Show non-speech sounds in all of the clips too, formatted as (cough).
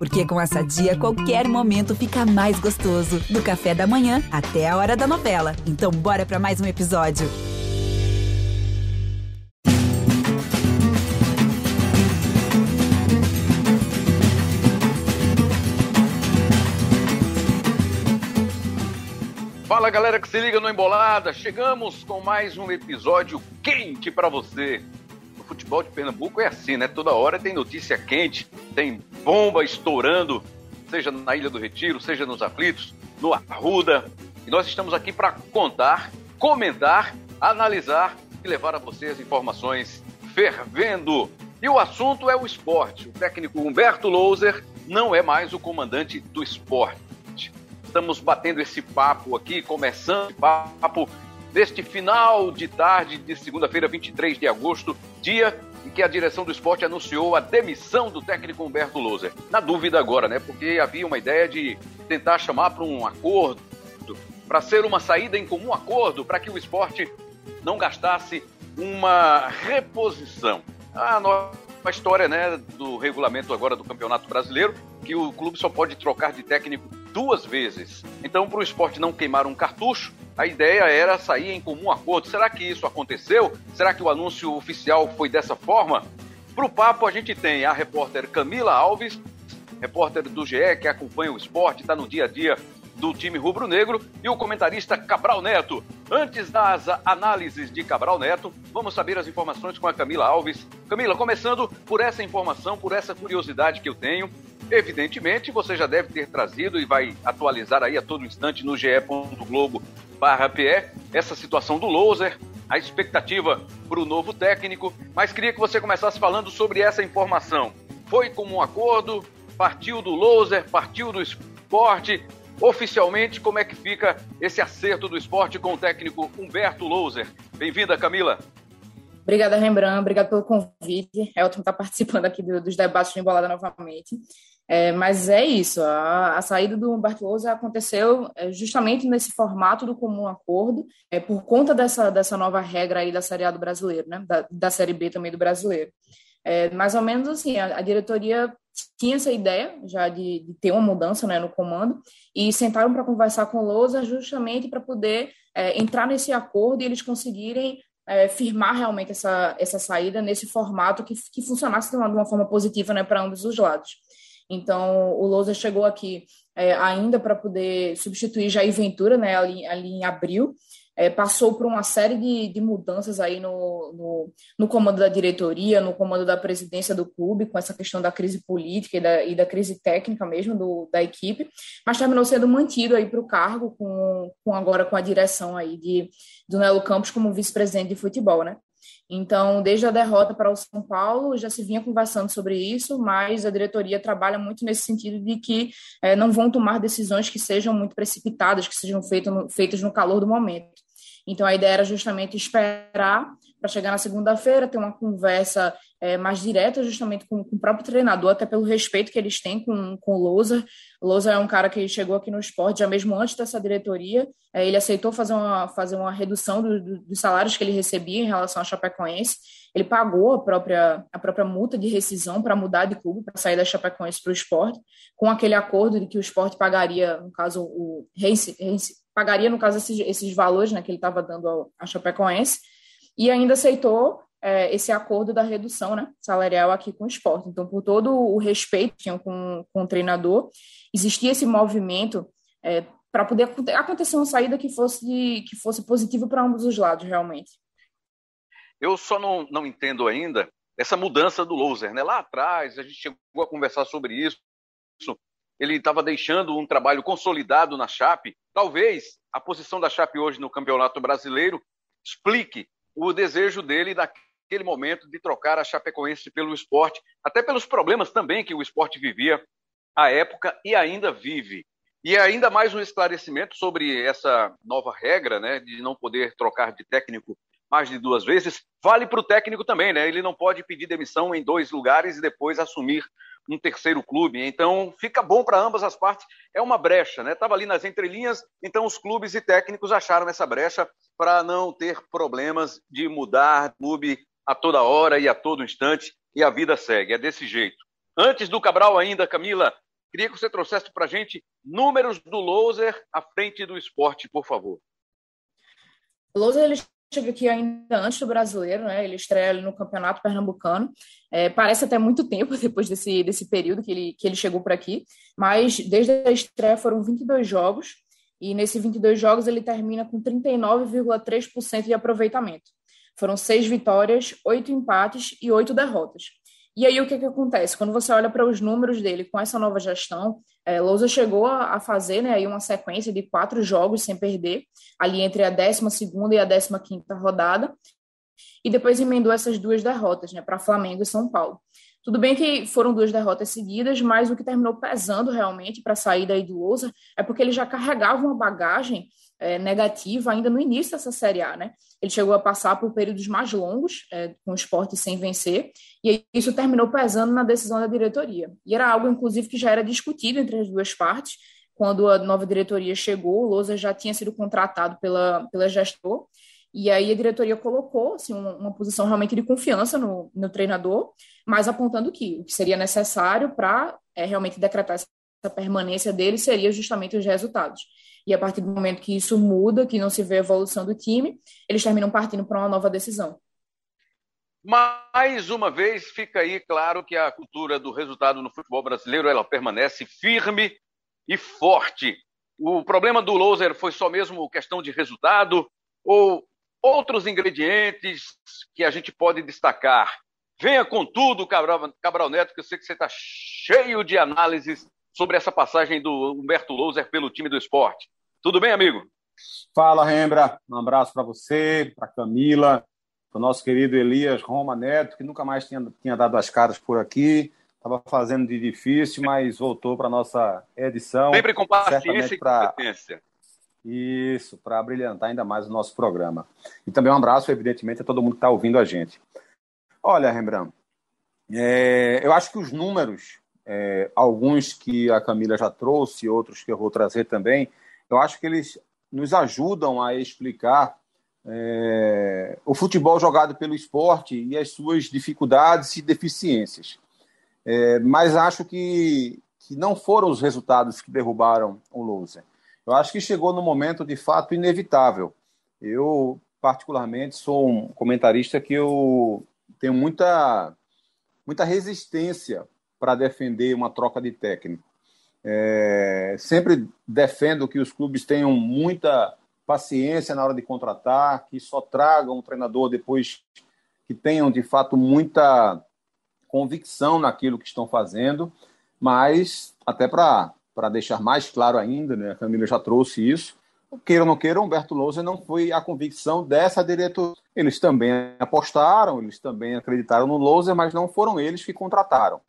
Porque com essa dia, qualquer momento fica mais gostoso. Do café da manhã até a hora da novela. Então, bora para mais um episódio. Fala galera que se liga no Embolada, chegamos com mais um episódio quente para você futebol de Pernambuco é assim, né? Toda hora tem notícia quente, tem bomba estourando, seja na Ilha do Retiro, seja nos aflitos, no Arruda. E nós estamos aqui para contar, comentar, analisar e levar a você as informações fervendo. E o assunto é o esporte. O técnico Humberto Louser não é mais o comandante do esporte. Estamos batendo esse papo aqui, começando esse papo neste final de tarde de segunda-feira, 23 de agosto, dia em que a direção do esporte anunciou a demissão do técnico Humberto Louser. Na dúvida agora, né? Porque havia uma ideia de tentar chamar para um acordo, para ser uma saída em comum acordo, para que o esporte não gastasse uma reposição. A nova história, né, do regulamento agora do Campeonato Brasileiro, que o clube só pode trocar de técnico duas vezes. Então, para o esporte não queimar um cartucho, a ideia era sair em comum acordo. Será que isso aconteceu? Será que o anúncio oficial foi dessa forma? Para o papo, a gente tem a repórter Camila Alves, repórter do GE, que acompanha o esporte, está no dia a dia do time rubro-negro, e o comentarista Cabral Neto. Antes das análises de Cabral Neto, vamos saber as informações com a Camila Alves. Camila, começando por essa informação, por essa curiosidade que eu tenho. Evidentemente, você já deve ter trazido e vai atualizar aí a todo instante no ge.globo barra essa situação do Loser, a expectativa para o novo técnico, mas queria que você começasse falando sobre essa informação. Foi como um acordo? Partiu do Loser? Partiu do esporte? Oficialmente, como é que fica esse acerto do esporte com o técnico Humberto Loser? Bem-vinda, Camila. Obrigada, Rembrandt. Obrigado pelo convite. É ótimo estar participando aqui dos debates de Embolada novamente. É, mas é isso, a, a, saída do Lousa aconteceu é, justamente nesse formato do comum acordo, é, por conta dessa, dessa nova regra aí da Série A do brasileiro, né, da, da Série B também do brasileiro. É, mais ou menos assim, a, a diretoria tinha essa ideia já de, de, ter uma mudança né, no comando e sentaram para conversar com o Lousa justamente para poder é, entrar nesse acordo e eles conseguirem é, firmar realmente essa, essa saída nesse formato que, que funcionasse de uma, de uma forma positiva né, para ambos os lados. Então, o Lousa chegou aqui é, ainda para poder substituir Jair Ventura, né, ali, ali em abril. É, passou por uma série de, de mudanças aí no, no, no, comando da diretoria, no comando da presidência do clube, com essa questão da crise política e da, e da crise técnica mesmo do, da equipe, mas terminou sendo mantido aí para o cargo, com, com agora com a direção aí de, do Nelo Campos como vice-presidente de futebol, né? Então, desde a derrota para o São Paulo, já se vinha conversando sobre isso, mas a diretoria trabalha muito nesse sentido de que é, não vão tomar decisões que sejam muito precipitadas, que sejam no, feitas no calor do momento. Então, a ideia era justamente esperar para chegar na segunda-feira, ter uma conversa é, mais direta justamente com, com, o próprio treinador, até pelo respeito que eles têm com, com o Lousa. O Lousa é um cara que chegou aqui no esporte já mesmo antes dessa diretoria, é, ele aceitou fazer uma, fazer uma redução do, do, dos salários que ele recebia em relação à Chapecoense, ele pagou a própria, a própria multa de rescisão para mudar de clube, para sair da Chapecoense para o esporte, com aquele acordo de que o esporte pagaria, no caso, o pagaria, no caso, esses, esses valores né, que ele estava dando à Chapecoense, e ainda aceitou é, esse acordo da redução né, salarial aqui com o esporte. Então, por todo o respeito que tinham com, com o treinador, existia esse movimento é, para poder acontecer uma saída que fosse, que fosse positiva para ambos os lados, realmente. Eu só não, não entendo ainda essa mudança do loser. Né? Lá atrás, a gente chegou a conversar sobre isso. Ele estava deixando um trabalho consolidado na Chape. Talvez a posição da Chape hoje no Campeonato Brasileiro explique o desejo dele naquele momento de trocar a Chapecoense pelo esporte, até pelos problemas também que o esporte vivia à época e ainda vive. E ainda mais um esclarecimento sobre essa nova regra, né, de não poder trocar de técnico mais de duas vezes, vale para o técnico também, né? Ele não pode pedir demissão em dois lugares e depois assumir um terceiro clube. Então, fica bom para ambas as partes. É uma brecha, né? Estava ali nas entrelinhas, então os clubes e técnicos acharam essa brecha para não ter problemas de mudar clube a toda hora e a todo instante, e a vida segue. É desse jeito. Antes do Cabral ainda, Camila, queria que você trouxesse para a gente números do loser à frente do esporte, por favor. O loser ele chega aqui ainda antes do brasileiro, né? Ele estreia no Campeonato Pernambucano. É, parece até muito tempo (laughs) depois desse, desse período que ele, que ele chegou por aqui, mas desde a estreia foram 22 jogos, e nesses 22 jogos ele termina com 39,3% de aproveitamento. Foram seis vitórias, oito empates e oito derrotas. E aí o que, que acontece? Quando você olha para os números dele com essa nova gestão, é, Lousa chegou a, a fazer né, aí uma sequência de quatro jogos sem perder, ali entre a 12 e a 15 rodada, e depois emendou essas duas derrotas né, para Flamengo e São Paulo. Tudo bem que foram duas derrotas seguidas, mas o que terminou pesando realmente para a saída aí do Lousa é porque ele já carregava uma bagagem é, negativa ainda no início dessa Série A, né? Ele chegou a passar por períodos mais longos é, com o esporte sem vencer, e isso terminou pesando na decisão da diretoria. E era algo, inclusive, que já era discutido entre as duas partes. Quando a nova diretoria chegou, o Lousa já tinha sido contratado pela, pela gestor, e aí a diretoria colocou assim, uma, uma posição realmente de confiança no, no, treinador, mas apontando que o que seria necessário para é, realmente decretar essa permanência dele seria justamente os resultados. E a partir do momento que isso muda, que não se vê a evolução do time, eles terminam partindo para uma nova decisão. Mais uma vez, fica aí claro que a cultura do resultado no futebol brasileiro ela permanece firme e forte. O problema do loser foi só mesmo questão de resultado ou outros ingredientes que a gente pode destacar? Venha com tudo, Cabral, Cabral Neto, que eu sei que você está cheio de análises sobre essa passagem do Humberto Louser pelo time do esporte. Tudo bem, amigo? Fala, Rembra. Um abraço para você, para Camila, para o nosso querido Elias Roma Neto, que nunca mais tinha, tinha dado as caras por aqui. Estava fazendo de difícil, mas voltou para a nossa edição. Sempre com paciência e pra... competência. Isso, para brilhantar ainda mais o nosso programa. E também um abraço, evidentemente, a todo mundo que está ouvindo a gente. Olha, Rembrandt, é, eu acho que os números é, alguns que a Camila já trouxe, outros que eu vou trazer também, eu acho que eles nos ajudam a explicar é, o futebol jogado pelo esporte e as suas dificuldades e deficiências. É, mas acho que, que não foram os resultados que derrubaram o loser. Eu acho que chegou no momento de fato inevitável. Eu, particularmente, sou um comentarista que eu tenho muita, muita resistência para defender uma troca de técnico. É, sempre defendo que os clubes tenham muita paciência na hora de contratar, que só tragam um treinador depois que tenham de fato muita convicção naquilo que estão fazendo, mas até para deixar mais claro ainda, né, a Camila já trouxe isso, queira ou não queira, Humberto Lousa não foi a convicção dessa diretoria. Eles também apostaram, eles também acreditaram no Lousa, mas não foram eles que contrataram.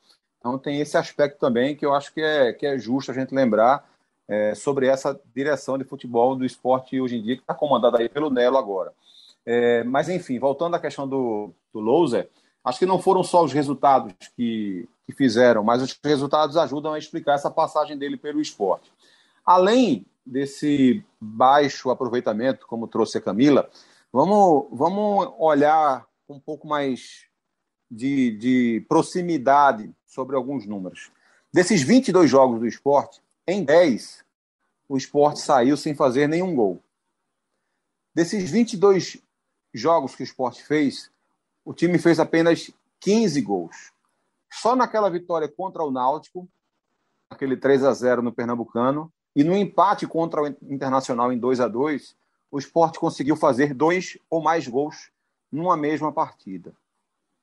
Então tem esse aspecto também que eu acho que é, que é justo a gente lembrar é, sobre essa direção de futebol do esporte hoje em dia, que está comandada aí pelo Nelo agora. É, mas enfim, voltando à questão do, do Louser, acho que não foram só os resultados que, que fizeram, mas os resultados ajudam a explicar essa passagem dele pelo esporte. Além desse baixo aproveitamento, como trouxe a Camila, vamos, vamos olhar um pouco mais de, de proximidade sobre alguns números. Desses 22 jogos do esporte, em 10, o esporte saiu sem fazer nenhum gol. Desses 22 jogos que o esporte fez, o time fez apenas 15 gols. Só naquela vitória contra o Náutico, aquele 3 a 0 no Pernambucano, e no empate contra o Internacional em 2 a 2 o esporte conseguiu fazer dois ou mais gols numa mesma partida.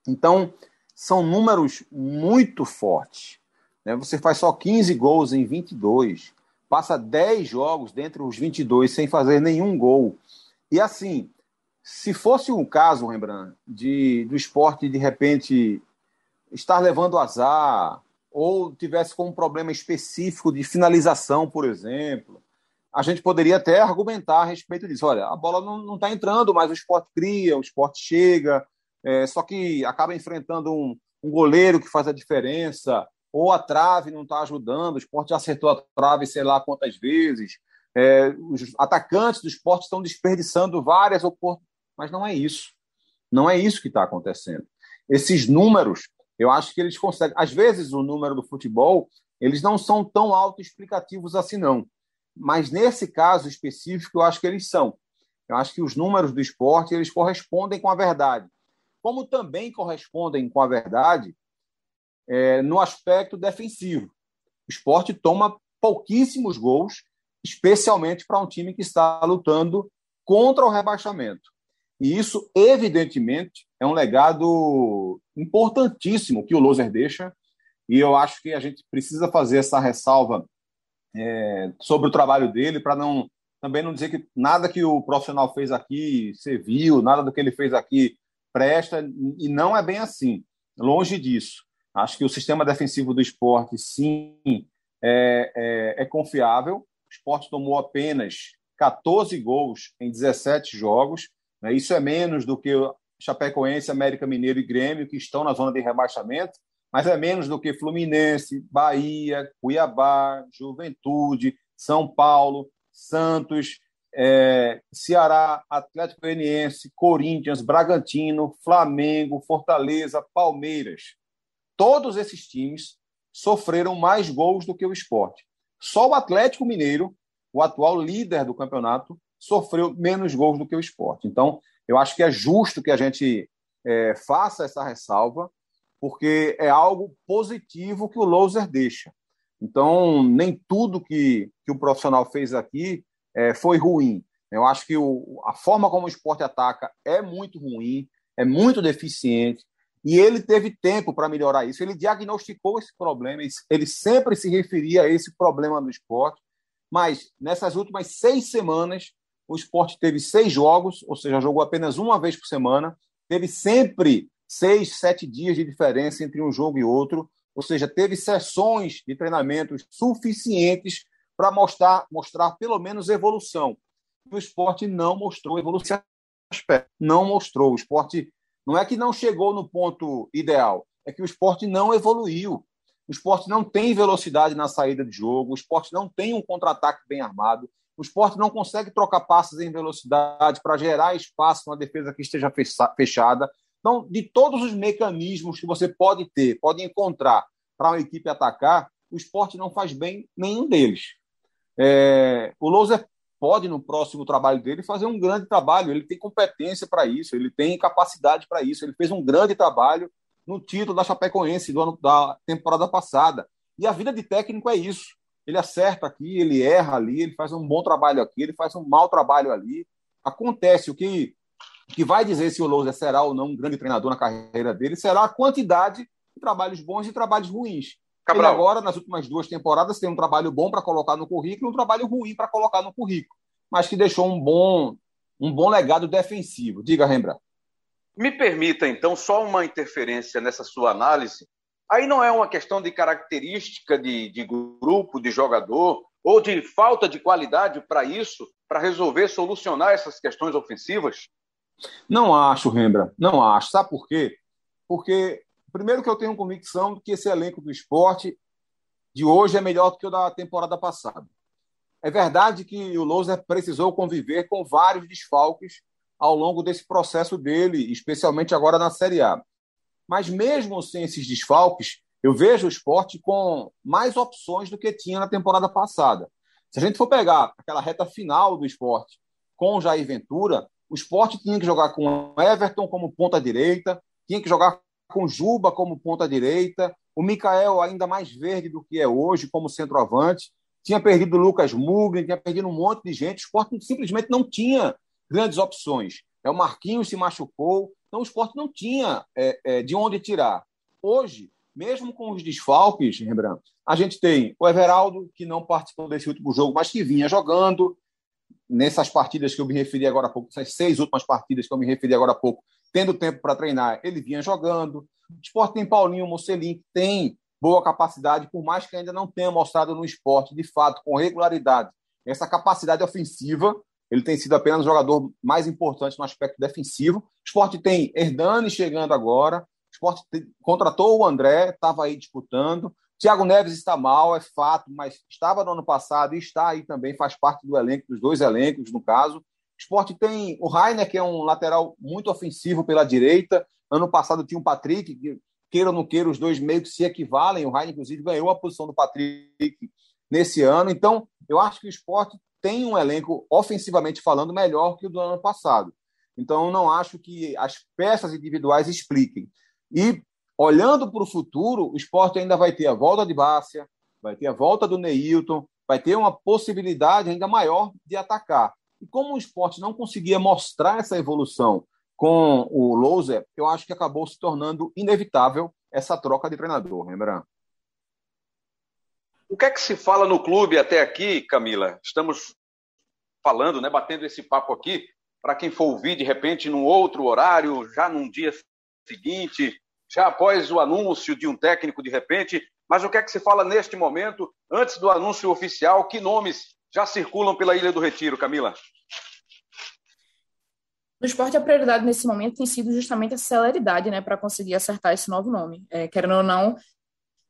Então, são números muito fortes. Né? Você faz só 15 gols em 22, passa 10 jogos dentre os 22 sem fazer nenhum gol. E assim, se fosse um caso, Rembrandt, de, do esporte de repente estar levando azar, ou tivesse com um problema específico de finalização, por exemplo, a gente poderia até argumentar a respeito disso. Olha, a bola não está entrando, mas o esporte cria, o esporte chega, é, só que acaba enfrentando um, um goleiro que faz a diferença, ou a trave não está ajudando, o esporte já acertou a trave sei lá quantas vezes, é, os atacantes do esporte estão desperdiçando várias oportunidades, mas não é isso. Não é isso que está acontecendo. Esses números, eu acho que eles conseguem. Às vezes, o número do futebol eles não são tão autoexplicativos assim, não. Mas nesse caso específico, eu acho que eles são. Eu acho que os números do esporte eles correspondem com a verdade. Como também correspondem com a verdade é, no aspecto defensivo. O esporte toma pouquíssimos gols, especialmente para um time que está lutando contra o rebaixamento. E isso, evidentemente, é um legado importantíssimo que o Loser deixa. E eu acho que a gente precisa fazer essa ressalva é, sobre o trabalho dele para não também não dizer que nada que o profissional fez aqui serviu, nada do que ele fez aqui presta, e não é bem assim. Longe disso. Acho que o sistema defensivo do esporte, sim, é, é, é confiável. O esporte tomou apenas 14 gols em 17 jogos. Né? Isso é menos do que Chapecoense, América Mineiro e Grêmio, que estão na zona de rebaixamento, mas é menos do que Fluminense, Bahia, Cuiabá, Juventude, São Paulo, Santos, é, Ceará, Atlético Goianiense, Corinthians, Bragantino, Flamengo, Fortaleza, Palmeiras. Todos esses times sofreram mais gols do que o esporte. Só o Atlético Mineiro, o atual líder do campeonato, sofreu menos gols do que o esporte. Então, eu acho que é justo que a gente é, faça essa ressalva, porque é algo positivo que o Loser deixa. Então, nem tudo que, que o profissional fez aqui é, foi ruim. Eu acho que o, a forma como o esporte ataca é muito ruim, é muito deficiente, e ele teve tempo para melhorar isso. Ele diagnosticou esse problema, ele sempre se referia a esse problema no esporte, mas nessas últimas seis semanas, o esporte teve seis jogos, ou seja, jogou apenas uma vez por semana, teve sempre seis, sete dias de diferença entre um jogo e outro, ou seja, teve sessões de treinamentos suficientes para mostrar, mostrar pelo menos evolução. O esporte não mostrou evolução. Não mostrou. O esporte não é que não chegou no ponto ideal, é que o esporte não evoluiu. O esporte não tem velocidade na saída de jogo, o esporte não tem um contra-ataque bem armado, o esporte não consegue trocar passes em velocidade para gerar espaço na defesa que esteja fechada. Então, de todos os mecanismos que você pode ter, pode encontrar para uma equipe atacar, o esporte não faz bem nenhum deles. É, o Louser pode, no próximo trabalho dele, fazer um grande trabalho. Ele tem competência para isso, ele tem capacidade para isso. Ele fez um grande trabalho no título da Chapecoense do ano, da temporada passada. E a vida de técnico é isso. Ele acerta aqui, ele erra ali, ele faz um bom trabalho aqui, ele faz um mau trabalho ali. Acontece o que o que vai dizer se o Lousa será ou não um grande treinador na carreira dele será a quantidade de trabalhos bons e trabalhos ruins. Cabral. Ele agora, nas últimas duas temporadas, tem um trabalho bom para colocar no currículo e um trabalho ruim para colocar no currículo, mas que deixou um bom, um bom legado defensivo. Diga, Rembrandt. Me permita, então, só uma interferência nessa sua análise. Aí não é uma questão de característica de, de grupo, de jogador, ou de falta de qualidade para isso, para resolver, solucionar essas questões ofensivas? Não acho, Rembra, não acho. Sabe por quê? Porque, primeiro, que eu tenho convicção de que esse elenco do esporte de hoje é melhor do que o da temporada passada. É verdade que o Loser precisou conviver com vários desfalques ao longo desse processo dele, especialmente agora na Série A. Mas mesmo sem esses desfalques, eu vejo o esporte com mais opções do que tinha na temporada passada. Se a gente for pegar aquela reta final do esporte com o Jair Ventura, o esporte tinha que jogar com Everton como ponta direita, tinha que jogar com Juba como ponta direita, o Mikael ainda mais verde do que é hoje como centroavante, tinha perdido o Lucas Mugni, tinha perdido um monte de gente, o esporte simplesmente não tinha grandes opções. É, o Marquinhos se machucou, então o esporte não tinha é, é, de onde tirar. Hoje, mesmo com os desfalques, Rembrandt, a gente tem o Everaldo, que não participou desse último jogo, mas que vinha jogando, nessas partidas que eu me referi agora há pouco, essas seis últimas partidas que eu me referi agora há pouco, tendo tempo para treinar, ele vinha jogando. O esporte tem Paulinho Mocelin, que tem boa capacidade, por mais que ainda não tenha mostrado no esporte, de fato, com regularidade, essa capacidade ofensiva. Ele tem sido apenas o jogador mais importante no aspecto defensivo. O esporte tem Hernani chegando agora. O esporte contratou o André, estava aí disputando. Thiago Neves está mal, é fato, mas estava no ano passado e está aí também, faz parte do elenco, dos dois elencos, no caso. Esporte tem o Rainer, que é um lateral muito ofensivo pela direita. Ano passado tinha o Patrick, que queira ou não queira, os dois meio que se equivalem. O Raio, inclusive, ganhou a posição do Patrick nesse ano. Então, eu acho que o esporte tem um elenco, ofensivamente falando, melhor que o do ano passado. Então, não acho que as peças individuais expliquem. E, olhando para o futuro, o esporte ainda vai ter a volta de Bárcia, vai ter a volta do Neilton, vai ter uma possibilidade ainda maior de atacar. E como o esporte não conseguia mostrar essa evolução com o Louser, eu acho que acabou se tornando inevitável essa troca de treinador, lembra? O que é que se fala no clube até aqui, Camila? Estamos falando, né, batendo esse papo aqui, para quem for ouvir de repente num outro horário, já num dia seguinte, já após o anúncio de um técnico de repente. Mas o que é que se fala neste momento, antes do anúncio oficial? Que nomes já circulam pela Ilha do Retiro, Camila? No esporte, a prioridade nesse momento tem sido justamente a celeridade, né, para conseguir acertar esse novo nome. É, querendo ou não,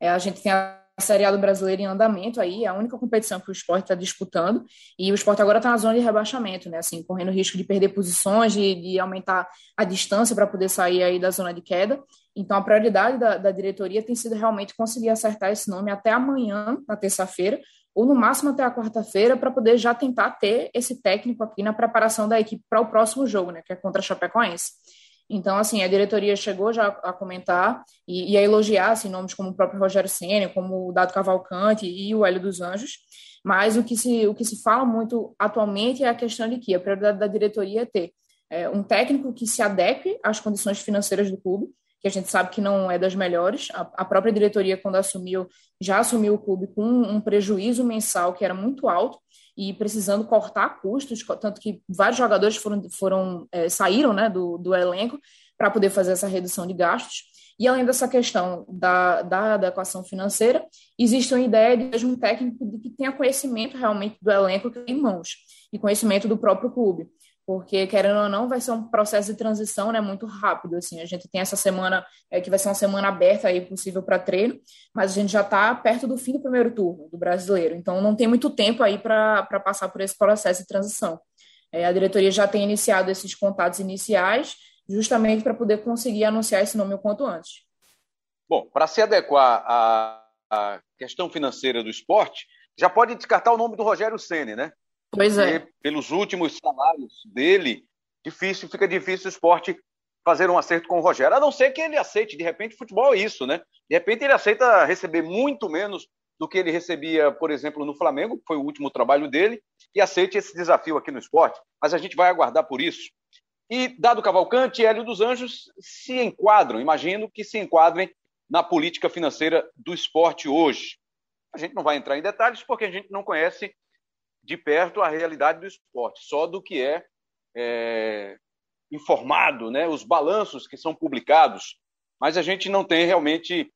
é, a gente tem a Série A do Brasileiro em andamento aí, é a única competição que o esporte está disputando, e o esporte agora está na zona de rebaixamento, né, assim, correndo risco de perder posições, de, de aumentar a distância para poder sair aí da zona de queda. Então, a prioridade da, da diretoria tem sido realmente conseguir acertar esse nome até amanhã, na terça-feira, ou no máximo até a quarta-feira, para poder já tentar ter esse técnico aqui na preparação da equipe para o próximo jogo, né, que é contra a Chapecoense. Então, assim, a diretoria chegou já a comentar e, e a elogiar assim, nomes como o próprio Rogério Senna, como o Dado Cavalcante e o Hélio dos Anjos, mas o que se, o que se fala muito atualmente é a questão de que a prioridade da diretoria é ter é, um técnico que se adeque às condições financeiras do clube, que a gente sabe que não é das melhores. A, a própria diretoria, quando assumiu, já assumiu o clube com um, um prejuízo mensal que era muito alto e precisando cortar custos, tanto que vários jogadores foram, foram é, saíram né, do, do elenco para poder fazer essa redução de gastos. E além dessa questão da, da adequação financeira, existe uma ideia de um técnico de que tenha conhecimento realmente do elenco que tem em mãos e conhecimento do próprio clube porque querendo ou não vai ser um processo de transição, né, muito rápido, assim, a gente tem essa semana é, que vai ser uma semana aberta aí possível para treino, mas a gente já está perto do fim do primeiro turno do brasileiro, então não tem muito tempo aí para passar por esse processo de transição. É, a diretoria já tem iniciado esses contatos iniciais, justamente para poder conseguir anunciar esse nome o quanto antes. Bom, para se adequar à, à questão financeira do esporte, já pode descartar o nome do Rogério Ceni, né? Pois é. Pelos últimos salários dele, difícil, fica difícil o esporte fazer um acerto com o Rogério. A não ser que ele aceite, de repente, futebol é isso, né? De repente ele aceita receber muito menos do que ele recebia, por exemplo, no Flamengo, que foi o último trabalho dele, e aceite esse desafio aqui no esporte. Mas a gente vai aguardar por isso. E Dado Cavalcante e Hélio dos Anjos se enquadram, imagino que se enquadrem na política financeira do esporte hoje. A gente não vai entrar em detalhes porque a gente não conhece de perto a realidade do esporte, só do que é, é informado, né, os balanços que são publicados, mas a gente não tem realmente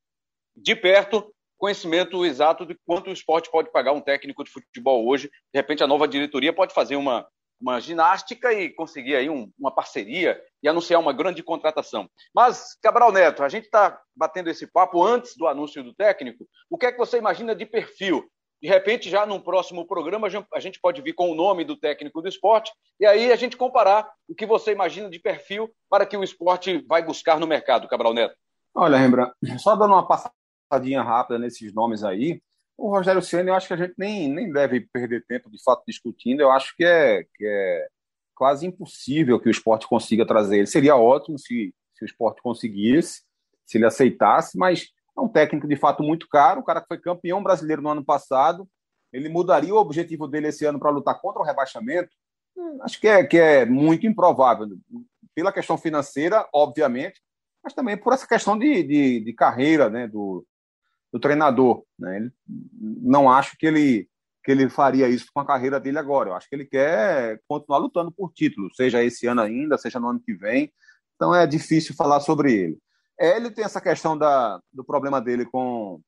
de perto conhecimento exato de quanto o esporte pode pagar um técnico de futebol hoje. De repente, a nova diretoria pode fazer uma, uma ginástica e conseguir aí um, uma parceria e anunciar uma grande contratação. Mas, Cabral Neto, a gente está batendo esse papo antes do anúncio do técnico. O que é que você imagina de perfil de repente, já num próximo programa, a gente pode vir com o nome do técnico do esporte e aí a gente comparar o que você imagina de perfil para que o esporte vai buscar no mercado, Cabral Neto. Olha, Rembrandt, só dando uma passadinha rápida nesses nomes aí, o Rogério Senna, eu acho que a gente nem, nem deve perder tempo de fato discutindo. Eu acho que é, que é quase impossível que o esporte consiga trazer ele. Seria ótimo se, se o esporte conseguisse, se ele aceitasse, mas um técnico de fato muito caro, o cara que foi campeão brasileiro no ano passado. Ele mudaria o objetivo dele esse ano para lutar contra o rebaixamento? Hum, acho que é, que é muito improvável. Pela questão financeira, obviamente, mas também por essa questão de, de, de carreira né, do, do treinador. Né? Ele, não acho que ele, que ele faria isso com a carreira dele agora. Eu acho que ele quer continuar lutando por título, seja esse ano ainda, seja no ano que vem. Então é difícil falar sobre ele. Ele tem essa questão da, do problema dele com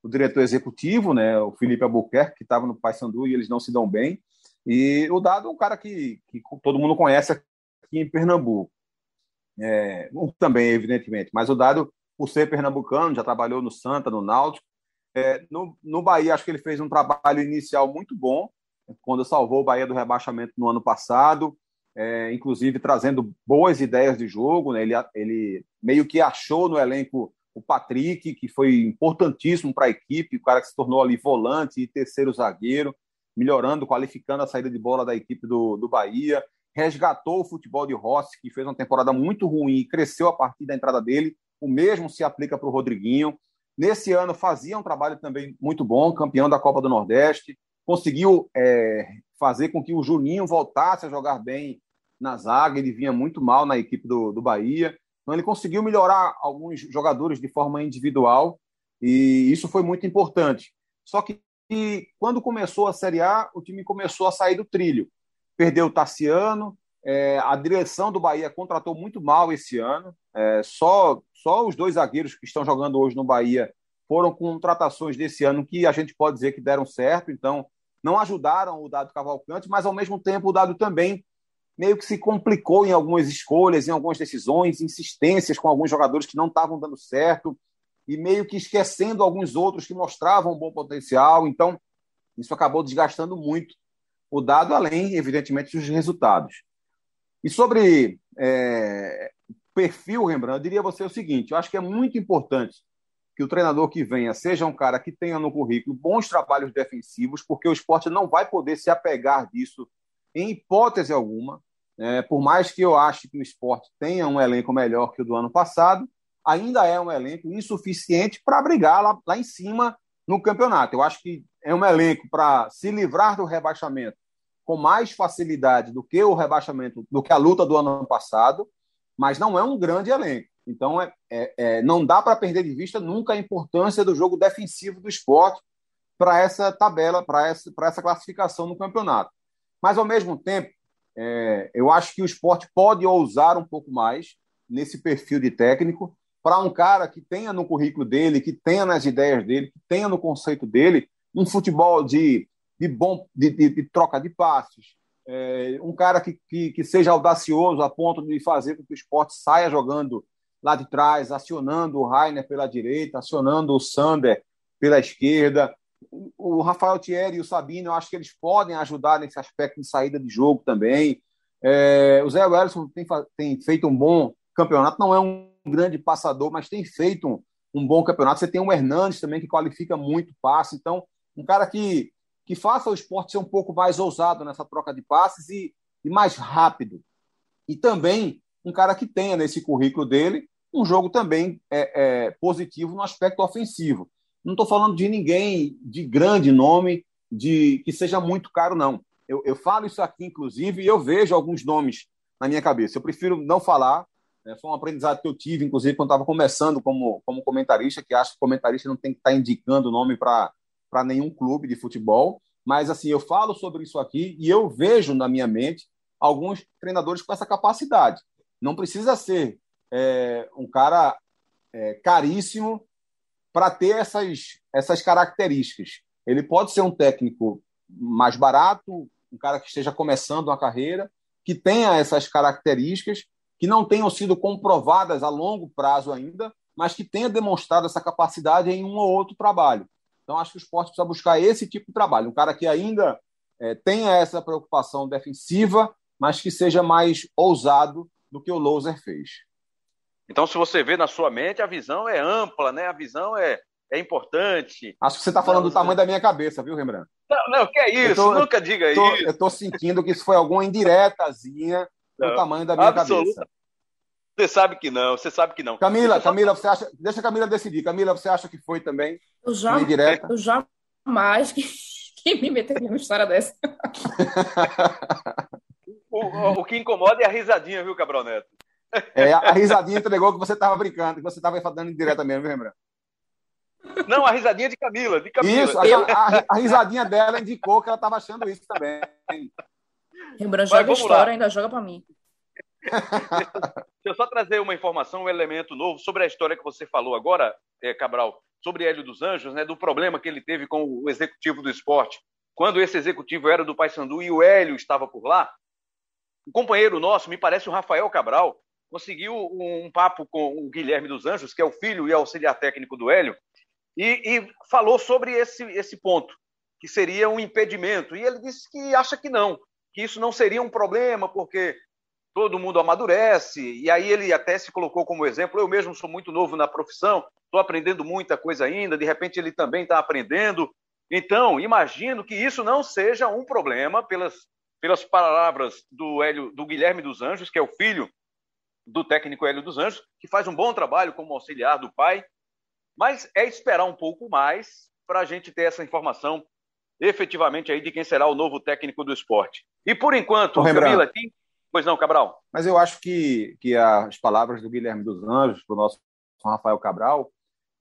o diretor executivo, né, o Felipe Albuquerque, que estava no Paysandu e eles não se dão bem. E o Dado é um cara que, que todo mundo conhece aqui em Pernambuco. É, também, evidentemente, mas o Dado, por ser pernambucano, já trabalhou no Santa, no Náutico. É, no, no Bahia, acho que ele fez um trabalho inicial muito bom, quando salvou o Bahia do rebaixamento no ano passado é, inclusive trazendo boas ideias de jogo. Né? Ele, ele meio que achou no elenco o Patrick, que foi importantíssimo para a equipe, o cara que se tornou ali volante e terceiro zagueiro, melhorando, qualificando a saída de bola da equipe do, do Bahia. Resgatou o futebol de Rossi, que fez uma temporada muito ruim e cresceu a partir da entrada dele. O mesmo se aplica para o Rodriguinho. Nesse ano fazia um trabalho também muito bom, campeão da Copa do Nordeste. Conseguiu é, fazer com que o Juninho voltasse a jogar bem na zaga. Ele vinha muito mal na equipe do, do Bahia. Então, ele conseguiu melhorar alguns jogadores de forma individual e isso foi muito importante. Só que quando começou a Série A, o time começou a sair do trilho. Perdeu o Tassiano, é, a direção do Bahia contratou muito mal esse ano. É, só, só os dois zagueiros que estão jogando hoje no Bahia foram contratações desse ano que a gente pode dizer que deram certo. Então, não ajudaram o Dado Cavalcante, mas ao mesmo tempo o Dado também meio que se complicou em algumas escolhas, em algumas decisões, insistências com alguns jogadores que não estavam dando certo e meio que esquecendo alguns outros que mostravam um bom potencial. Então, isso acabou desgastando muito o dado, além, evidentemente, dos resultados. E sobre é, perfil, Rembrandt, eu diria a você o seguinte: eu acho que é muito importante que o treinador que venha seja um cara que tenha no currículo bons trabalhos defensivos, porque o esporte não vai poder se apegar disso em hipótese alguma. É, por mais que eu ache que o esporte tenha um elenco melhor que o do ano passado, ainda é um elenco insuficiente para brigar lá, lá em cima no campeonato. Eu acho que é um elenco para se livrar do rebaixamento com mais facilidade do que o rebaixamento, do que a luta do ano passado, mas não é um grande elenco. Então, é, é, é não dá para perder de vista nunca a importância do jogo defensivo do esporte para essa tabela, para essa, essa classificação no campeonato. Mas, ao mesmo tempo, é, eu acho que o esporte pode ousar um pouco mais nesse perfil de técnico para um cara que tenha no currículo dele, que tenha nas ideias dele, que tenha no conceito dele um futebol de, de bom de, de, de troca de passes, é, um cara que, que, que, seja audacioso a ponto de fazer com que o esporte saia jogando lá de trás, acionando o Rainer pela direita, acionando o Sander pela esquerda, o Rafael Thierry e o Sabino, eu acho que eles podem ajudar nesse aspecto de saída de jogo também. É, o Zé Wellison tem, tem, feito um bom campeonato, não é um grande passador, mas tem feito um, um bom campeonato. Você tem o Hernandes também, que qualifica muito passe. Então, um cara que, que faça o esporte ser um pouco mais ousado nessa troca de passes e, e mais rápido. E também um cara que tenha nesse currículo dele um jogo também é, é, positivo no aspecto ofensivo. Não estou falando de ninguém de grande nome, de que seja muito caro, não. Eu, eu falo isso aqui, inclusive, e eu vejo alguns nomes na minha cabeça. Eu prefiro não falar. Né? Foi um aprendizado que eu tive, inclusive, quando estava começando como, como comentarista, que acho que comentarista não tem que estar tá indicando nome para nenhum clube de futebol. Mas, assim, eu falo sobre isso aqui e eu vejo na minha mente alguns treinadores com essa capacidade. Não precisa ser é, um cara é, caríssimo para ter essas, essas características. Ele pode ser um técnico mais barato, um cara que esteja começando uma carreira, que tenha essas características, que não tenham sido comprovadas a longo prazo ainda, mas que tenha demonstrado essa capacidade em um ou outro trabalho. Então, acho que o esporte precisa buscar esse tipo de trabalho. Um cara que ainda é, tenha essa preocupação defensiva, mas que seja mais ousado do que o Loser fez. Então, se você vê na sua mente, a visão é ampla, né? A visão é, é importante. Acho que você está falando não, do tamanho da minha cabeça, viu, Rembrandt? Não, não, que é isso? Tô, Nunca diga tô, isso. Eu estou sentindo que isso foi alguma indiretazinha não, do tamanho da minha absoluta. cabeça. Você sabe que não, você sabe que não. Camila, Camila, você acha. Deixa a Camila decidir. Camila, você acha que foi também? Eu, já, indireta? eu jamais que, (laughs) que me meteria numa história dessa. (laughs) o, o, o, que incomoda é a risadinha, viu, Cabral Neto? É, a risadinha entregou que você estava brincando, que você estava dando direto mesmo, lembra? Não, a risadinha de Camila, de Camila. Isso, a, a, a risadinha dela indicou que ela estava achando isso também. Rembrandt joga história, lá. ainda joga para mim. Deixa eu só trazer uma informação, um elemento novo sobre a história que você falou agora, é, Cabral, sobre Hélio dos Anjos, né, do problema que ele teve com o executivo do esporte. Quando esse executivo era do Paysandu e o Hélio estava por lá, um companheiro nosso, me parece o Rafael Cabral, conseguiu um papo com o Guilherme dos Anjos, que é o filho e auxiliar técnico do Hélio, e, e, falou sobre esse, esse ponto, que seria um impedimento. E ele disse que acha que não, que isso não seria um problema, porque todo mundo amadurece. E aí ele até se colocou como exemplo: eu mesmo sou muito novo na profissão, estou aprendendo muita coisa ainda, de repente ele também está aprendendo. Então, imagino que isso não seja um problema pelas, pelas palavras do, Hélio, do Guilherme dos Anjos, que é o filho do técnico Hélio dos Anjos, que faz um bom trabalho como auxiliar do pai, mas é esperar um pouco mais para a gente ter essa informação efetivamente aí de quem será o novo técnico do esporte. E por enquanto, Camila, quem... pois não, Cabral? Mas eu acho que, que as palavras do Guilherme dos Anjos, para o nosso Rafael Cabral,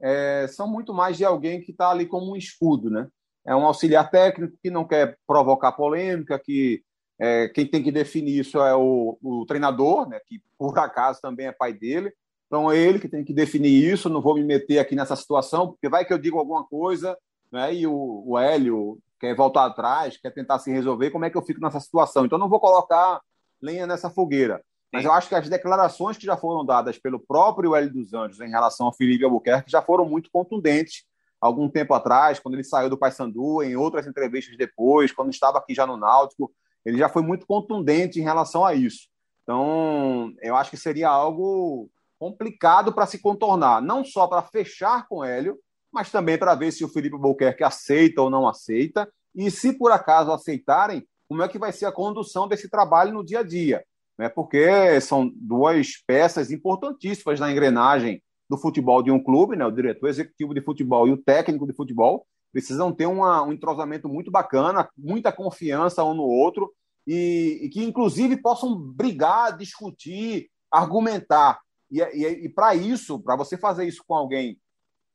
é, são muito mais de alguém que está ali como um escudo, né? É um auxiliar técnico que não quer provocar polêmica, que é, quem tem que definir isso é o, o, treinador, né? Que por acaso também é pai dele. Então é ele que tem que definir isso. Não vou me meter aqui nessa situação, porque vai que eu digo alguma coisa, né? E o, o Hélio quer voltar atrás, quer tentar se resolver. Como é que eu fico nessa situação? Então não vou colocar lenha nessa fogueira. Mas eu acho que as declarações que já foram dadas pelo próprio Hélio dos Anjos em relação ao Felipe Albuquerque já foram muito contundentes. Algum tempo atrás, quando ele saiu do Paysandu, em outras entrevistas depois, quando estava aqui já no Náutico, ele já foi muito contundente em relação a isso. Então, eu acho que seria algo complicado para se contornar, não só para fechar com Hélio, mas também para ver se o Felipe Albuquerque aceita ou não aceita, e se por acaso aceitarem, como é que vai ser a condução desse trabalho no dia a dia né? porque são duas peças importantíssimas na engrenagem do futebol de um clube, né? o diretor executivo de futebol e o técnico de futebol precisam ter uma, um entrosamento muito bacana, muita confiança um no outro e, e que inclusive possam brigar, discutir, argumentar. E, e, e para isso, para você fazer isso com alguém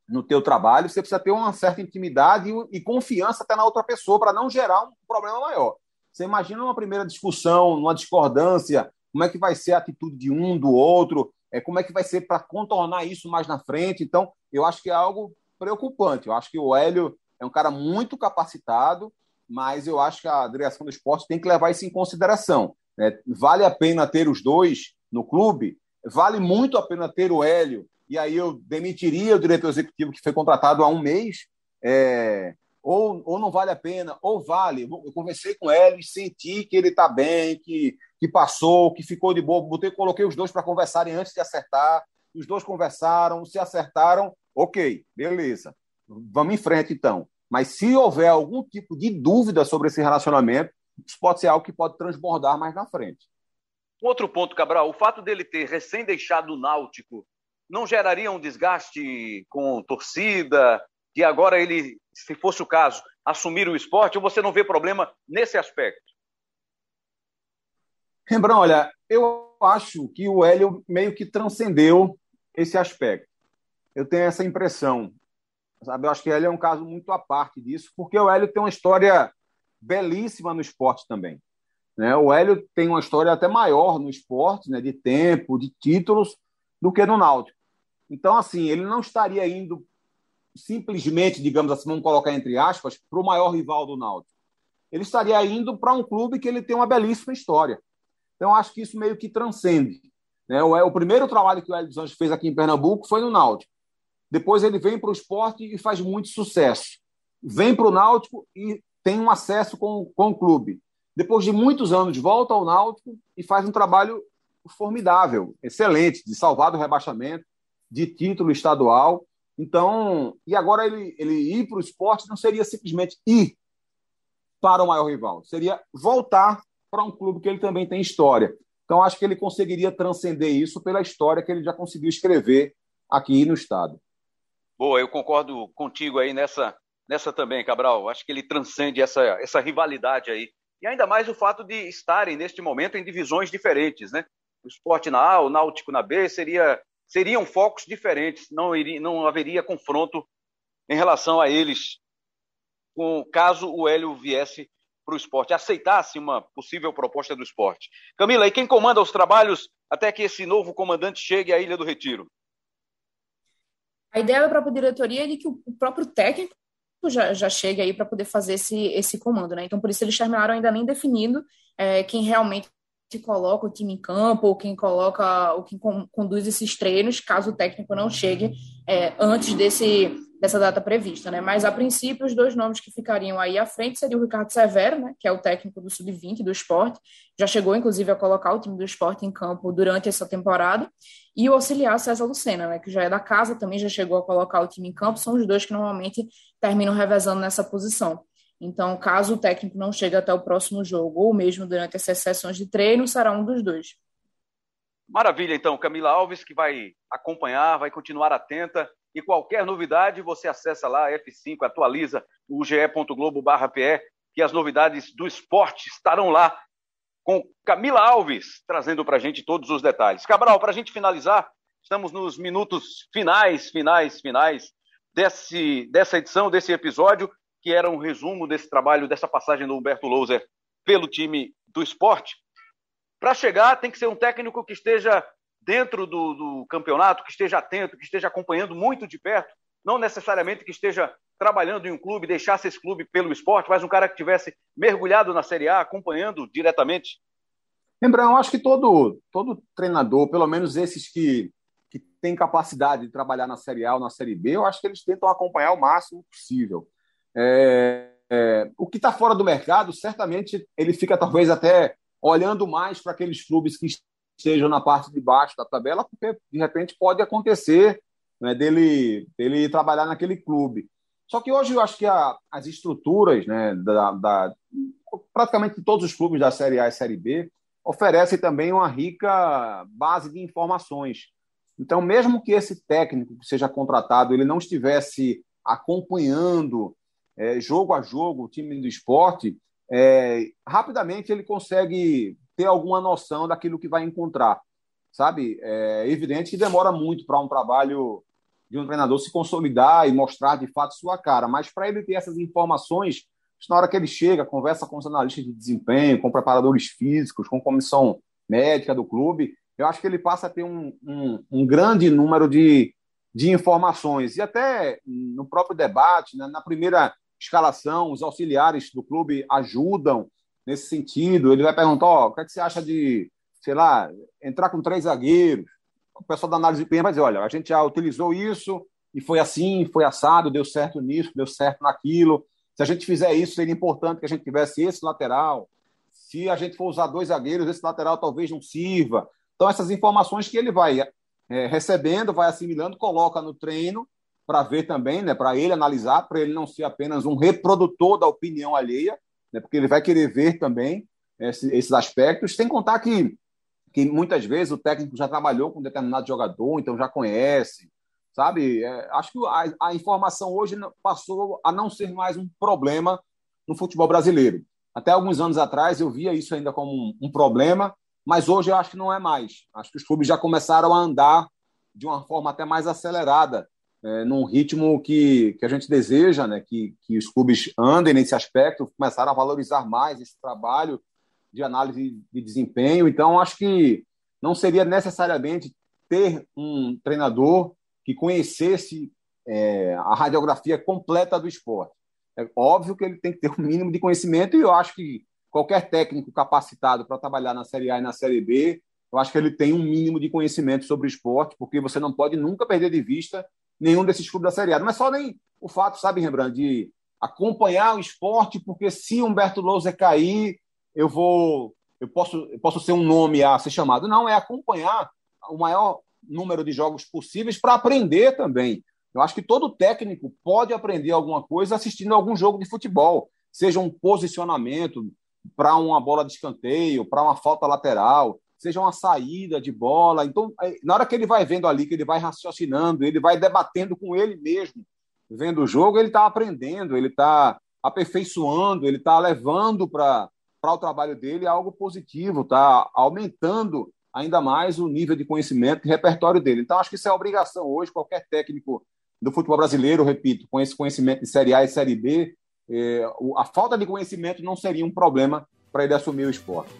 no teu trabalho, você precisa ter uma certa intimidade e, e confiança até na outra pessoa para não gerar um problema maior. Você imagina uma primeira discussão, uma discordância, como é que vai ser a atitude de um, do outro, é, como é que vai ser para contornar isso mais na frente. Então, eu acho que é algo preocupante. Eu acho que o Hélio é um cara muito capacitado, mas eu acho que a direção do esporte tem que levar isso em consideração. Né? Vale a pena ter os dois no clube, vale muito a pena ter o Hélio, e aí eu demitiria o diretor executivo que foi contratado há um mês, é, ou, ou não vale a pena, ou vale. Eu conversei com ele e senti que ele está bem, que, que passou, que ficou de boa. Botei, coloquei os dois para conversarem antes de acertar. Os dois conversaram, se acertaram, ok, beleza. Vamos em frente então. Mas se houver algum tipo de dúvida sobre esse relacionamento, isso pode ser algo que pode transbordar mais na frente. Outro ponto, Cabral, o fato dele ter recém deixado o Náutico não geraria um desgaste com torcida, que agora ele, se fosse o caso, assumir o esporte, ou você não vê problema nesse aspecto? Rembrandt, olha, eu acho que o Hélio meio que transcendeu esse aspecto. Eu tenho essa impressão. Sabe? Eu acho que Hélio é um caso muito à parte disso, porque o Hélio tem uma história belíssima no esporte também. Né? O Hélio tem uma história até maior no esporte, né? de tempo, de títulos, do que no Náutico. Então, assim, ele não estaria indo simplesmente, digamos assim, vamos colocar entre aspas, para o maior rival do Náutico. Ele estaria indo para um clube que ele tem uma belíssima história. Então, acho que isso meio que transcende. Né? O primeiro trabalho que o Hélio dos Anjos fez aqui em Pernambuco foi no Náutico. Depois ele vem para o esporte e faz muito sucesso. Vem para o Náutico e tem um acesso com, com o clube. Depois de muitos anos, volta ao Náutico e faz um trabalho formidável, excelente, de salvar do rebaixamento, de título estadual. Então, e agora ele, ele ir para o esporte não seria simplesmente ir para o maior rival, seria voltar para um clube que ele também tem história. Então, acho que ele conseguiria transcender isso pela história que ele já conseguiu escrever aqui no Estado. Boa, eu concordo contigo aí nessa, nessa também, Cabral. Acho que ele transcende essa, essa rivalidade aí. E ainda mais o fato de estarem, neste momento, em divisões diferentes, né? O esporte na A, o Náutico na B, seria seriam focos diferentes, não, iria, não haveria confronto em relação a eles, com, caso o Hélio viesse para o esporte, aceitasse uma possível proposta do esporte. Camila, e quem comanda os trabalhos até que esse novo comandante chegue à Ilha do Retiro? A ideia da própria diretoria é de que o próprio técnico já, já chegue aí para poder fazer esse, esse comando, né? Então, por isso eles terminaram ainda nem definindo é, quem realmente coloca o time em campo, ou quem coloca, ou quem conduz esses treinos, caso o técnico não chegue é, antes desse, dessa data prevista, né? Mas a princípio os dois nomes que ficariam aí à frente seriam o Ricardo Severo, né, que é o técnico do sub-20 do esporte, já chegou inclusive a colocar o time do esporte em campo durante essa temporada, e o auxiliar César Lucena, né, que já é da casa, também já chegou a colocar o time em campo, são os dois que normalmente terminam revezando nessa posição. Então, caso o técnico não chegue até o próximo jogo, ou mesmo durante essas sessões de treino, será um dos dois. Maravilha, então, Camila Alves, que vai acompanhar, vai continuar atenta e qualquer novidade, você acessa lá, F5, atualiza o ge.globo.pe, que as novidades do esporte estarão lá com Camila Alves, trazendo para a gente todos os detalhes. Cabral, para a gente finalizar, estamos nos minutos finais, finais, finais desse, dessa edição, desse episódio, que era um resumo desse trabalho, dessa passagem do Humberto Louser pelo time do esporte. Para chegar, tem que ser um técnico que esteja dentro do, do campeonato, que esteja atento, que esteja acompanhando muito de perto, não necessariamente que esteja trabalhando em um clube, deixasse esse clube pelo esporte, mas um cara que tivesse mergulhado na Série A, acompanhando diretamente? Lembrando, acho que todo, todo treinador, pelo menos esses que, que têm capacidade de trabalhar na Série A ou na Série B, eu acho que eles tentam acompanhar o máximo possível. É, é, o que está fora do mercado, certamente ele fica talvez até olhando mais para aqueles clubes que estejam na parte de baixo da tabela, porque de repente pode acontecer né, dele, dele trabalhar naquele clube. Só que hoje eu acho que a, as estruturas né, da, da, praticamente todos os clubes da Série A e Série B oferecem também uma rica base de informações. Então, mesmo que esse técnico que seja contratado ele não estivesse acompanhando é, jogo a jogo o time do esporte, é, rapidamente ele consegue ter alguma noção daquilo que vai encontrar. Sabe? É evidente que demora muito para um trabalho de um treinador se consolidar e mostrar de fato sua cara, mas para ele ter essas informações, na hora que ele chega, conversa com os analistas de desempenho, com preparadores físicos, com comissão médica do clube, eu acho que ele passa a ter um, um, um grande número de, de informações. E até no próprio debate, né, na primeira escalação, os auxiliares do clube ajudam nesse sentido. Ele vai perguntar: ó, o que, é que você acha de, sei lá, entrar com três zagueiros? O pessoal da análise de PEN vai dizer: olha, a gente já utilizou isso e foi assim, foi assado, deu certo nisso, deu certo naquilo. Se a gente fizer isso, seria importante que a gente tivesse esse lateral. Se a gente for usar dois zagueiros, esse lateral talvez não sirva. Então, essas informações que ele vai é, recebendo, vai assimilando, coloca no treino para ver também, né, para ele analisar, para ele não ser apenas um reprodutor da opinião alheia, né, porque ele vai querer ver também esse, esses aspectos, sem contar que, que muitas vezes o técnico já trabalhou com um determinado jogador, então já conhece, sabe? É, acho que a, a, informação hoje passou a não ser mais um problema no futebol brasileiro. Até alguns anos atrás eu via isso ainda como um, um problema, mas hoje eu acho que não é mais. Acho que os clubes já começaram a andar de uma forma até mais acelerada é, num ritmo que, que a gente deseja, né, que, que os clubes andem nesse aspecto, começaram a valorizar mais esse trabalho de análise de desempenho. Então, acho que não seria necessariamente ter um treinador que conhecesse é, a radiografia completa do esporte. É óbvio que ele tem que ter um mínimo de conhecimento e eu acho que qualquer técnico capacitado para trabalhar na Série A e na Série B, eu acho que ele tem um mínimo de conhecimento sobre o esporte, porque você não pode nunca perder de vista nenhum desses clubes da Série A. Não é só nem o fato, sabe, Rembrandt, de acompanhar o esporte, porque se Humberto Louser cair, eu vou. Eu posso, eu posso ser um nome a ser chamado. Não, é acompanhar o maior número de jogos possíveis para aprender também. Eu acho que todo técnico pode aprender alguma coisa assistindo algum jogo de futebol, seja um posicionamento para uma bola de escanteio, para uma falta lateral, seja uma saída de bola. Então, na hora que ele vai vendo ali, que ele vai raciocinando, ele vai debatendo com ele mesmo, vendo o jogo, ele está aprendendo, ele está aperfeiçoando, ele está levando para o trabalho dele algo positivo, está aumentando ainda mais o nível de conhecimento e repertório dele. Então, acho que isso é obrigação hoje, qualquer técnico do futebol brasileiro, repito, com esse conhecimento de Série A e Série B, é, a falta de conhecimento não seria um problema para ele assumir o esporte.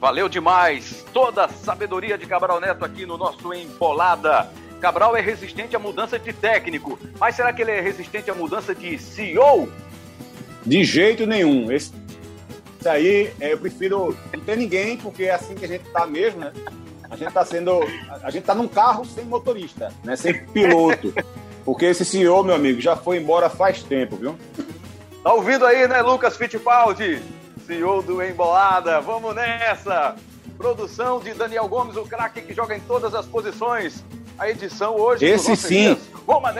Valeu demais! Toda a sabedoria de Cabral Neto aqui no nosso Empolada. Cabral é resistente à mudança de técnico, mas será que ele é resistente à mudança de CEO? De jeito nenhum. Esse aí eu prefiro não ter ninguém, porque é assim que a gente tá mesmo, né? A gente tá sendo. A gente tá num carro sem motorista, né? Sem piloto. Porque esse senhor, meu amigo, já foi embora faz tempo, viu? Tá ouvindo aí, né, Lucas Fittipaldi? CEO do Embolada. Vamos nessa! Produção de Daniel Gomes, o craque que joga em todas as posições. A edição hoje. Esse sim.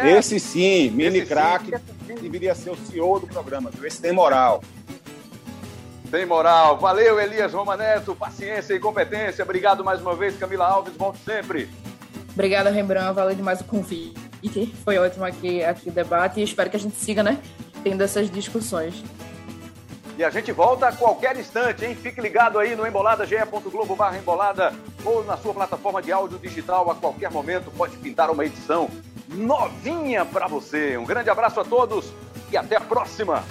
Esse sim, mini craque, deveria ser o CEO do programa, viu? Esse tem moral. Tem moral. Valeu, Elias Romaneto. Paciência e competência. Obrigado mais uma vez, Camila Alves. Volte sempre. Obrigada, Rembrandt. Valeu demais o convite. Foi ótimo aqui, aqui o debate e espero que a gente siga, né? Tendo essas discussões. E a gente volta a qualquer instante, hein? Fique ligado aí no embolada.ge.globo barra embolada ou na sua plataforma de áudio digital a qualquer momento. Pode pintar uma edição novinha para você. Um grande abraço a todos e até a próxima!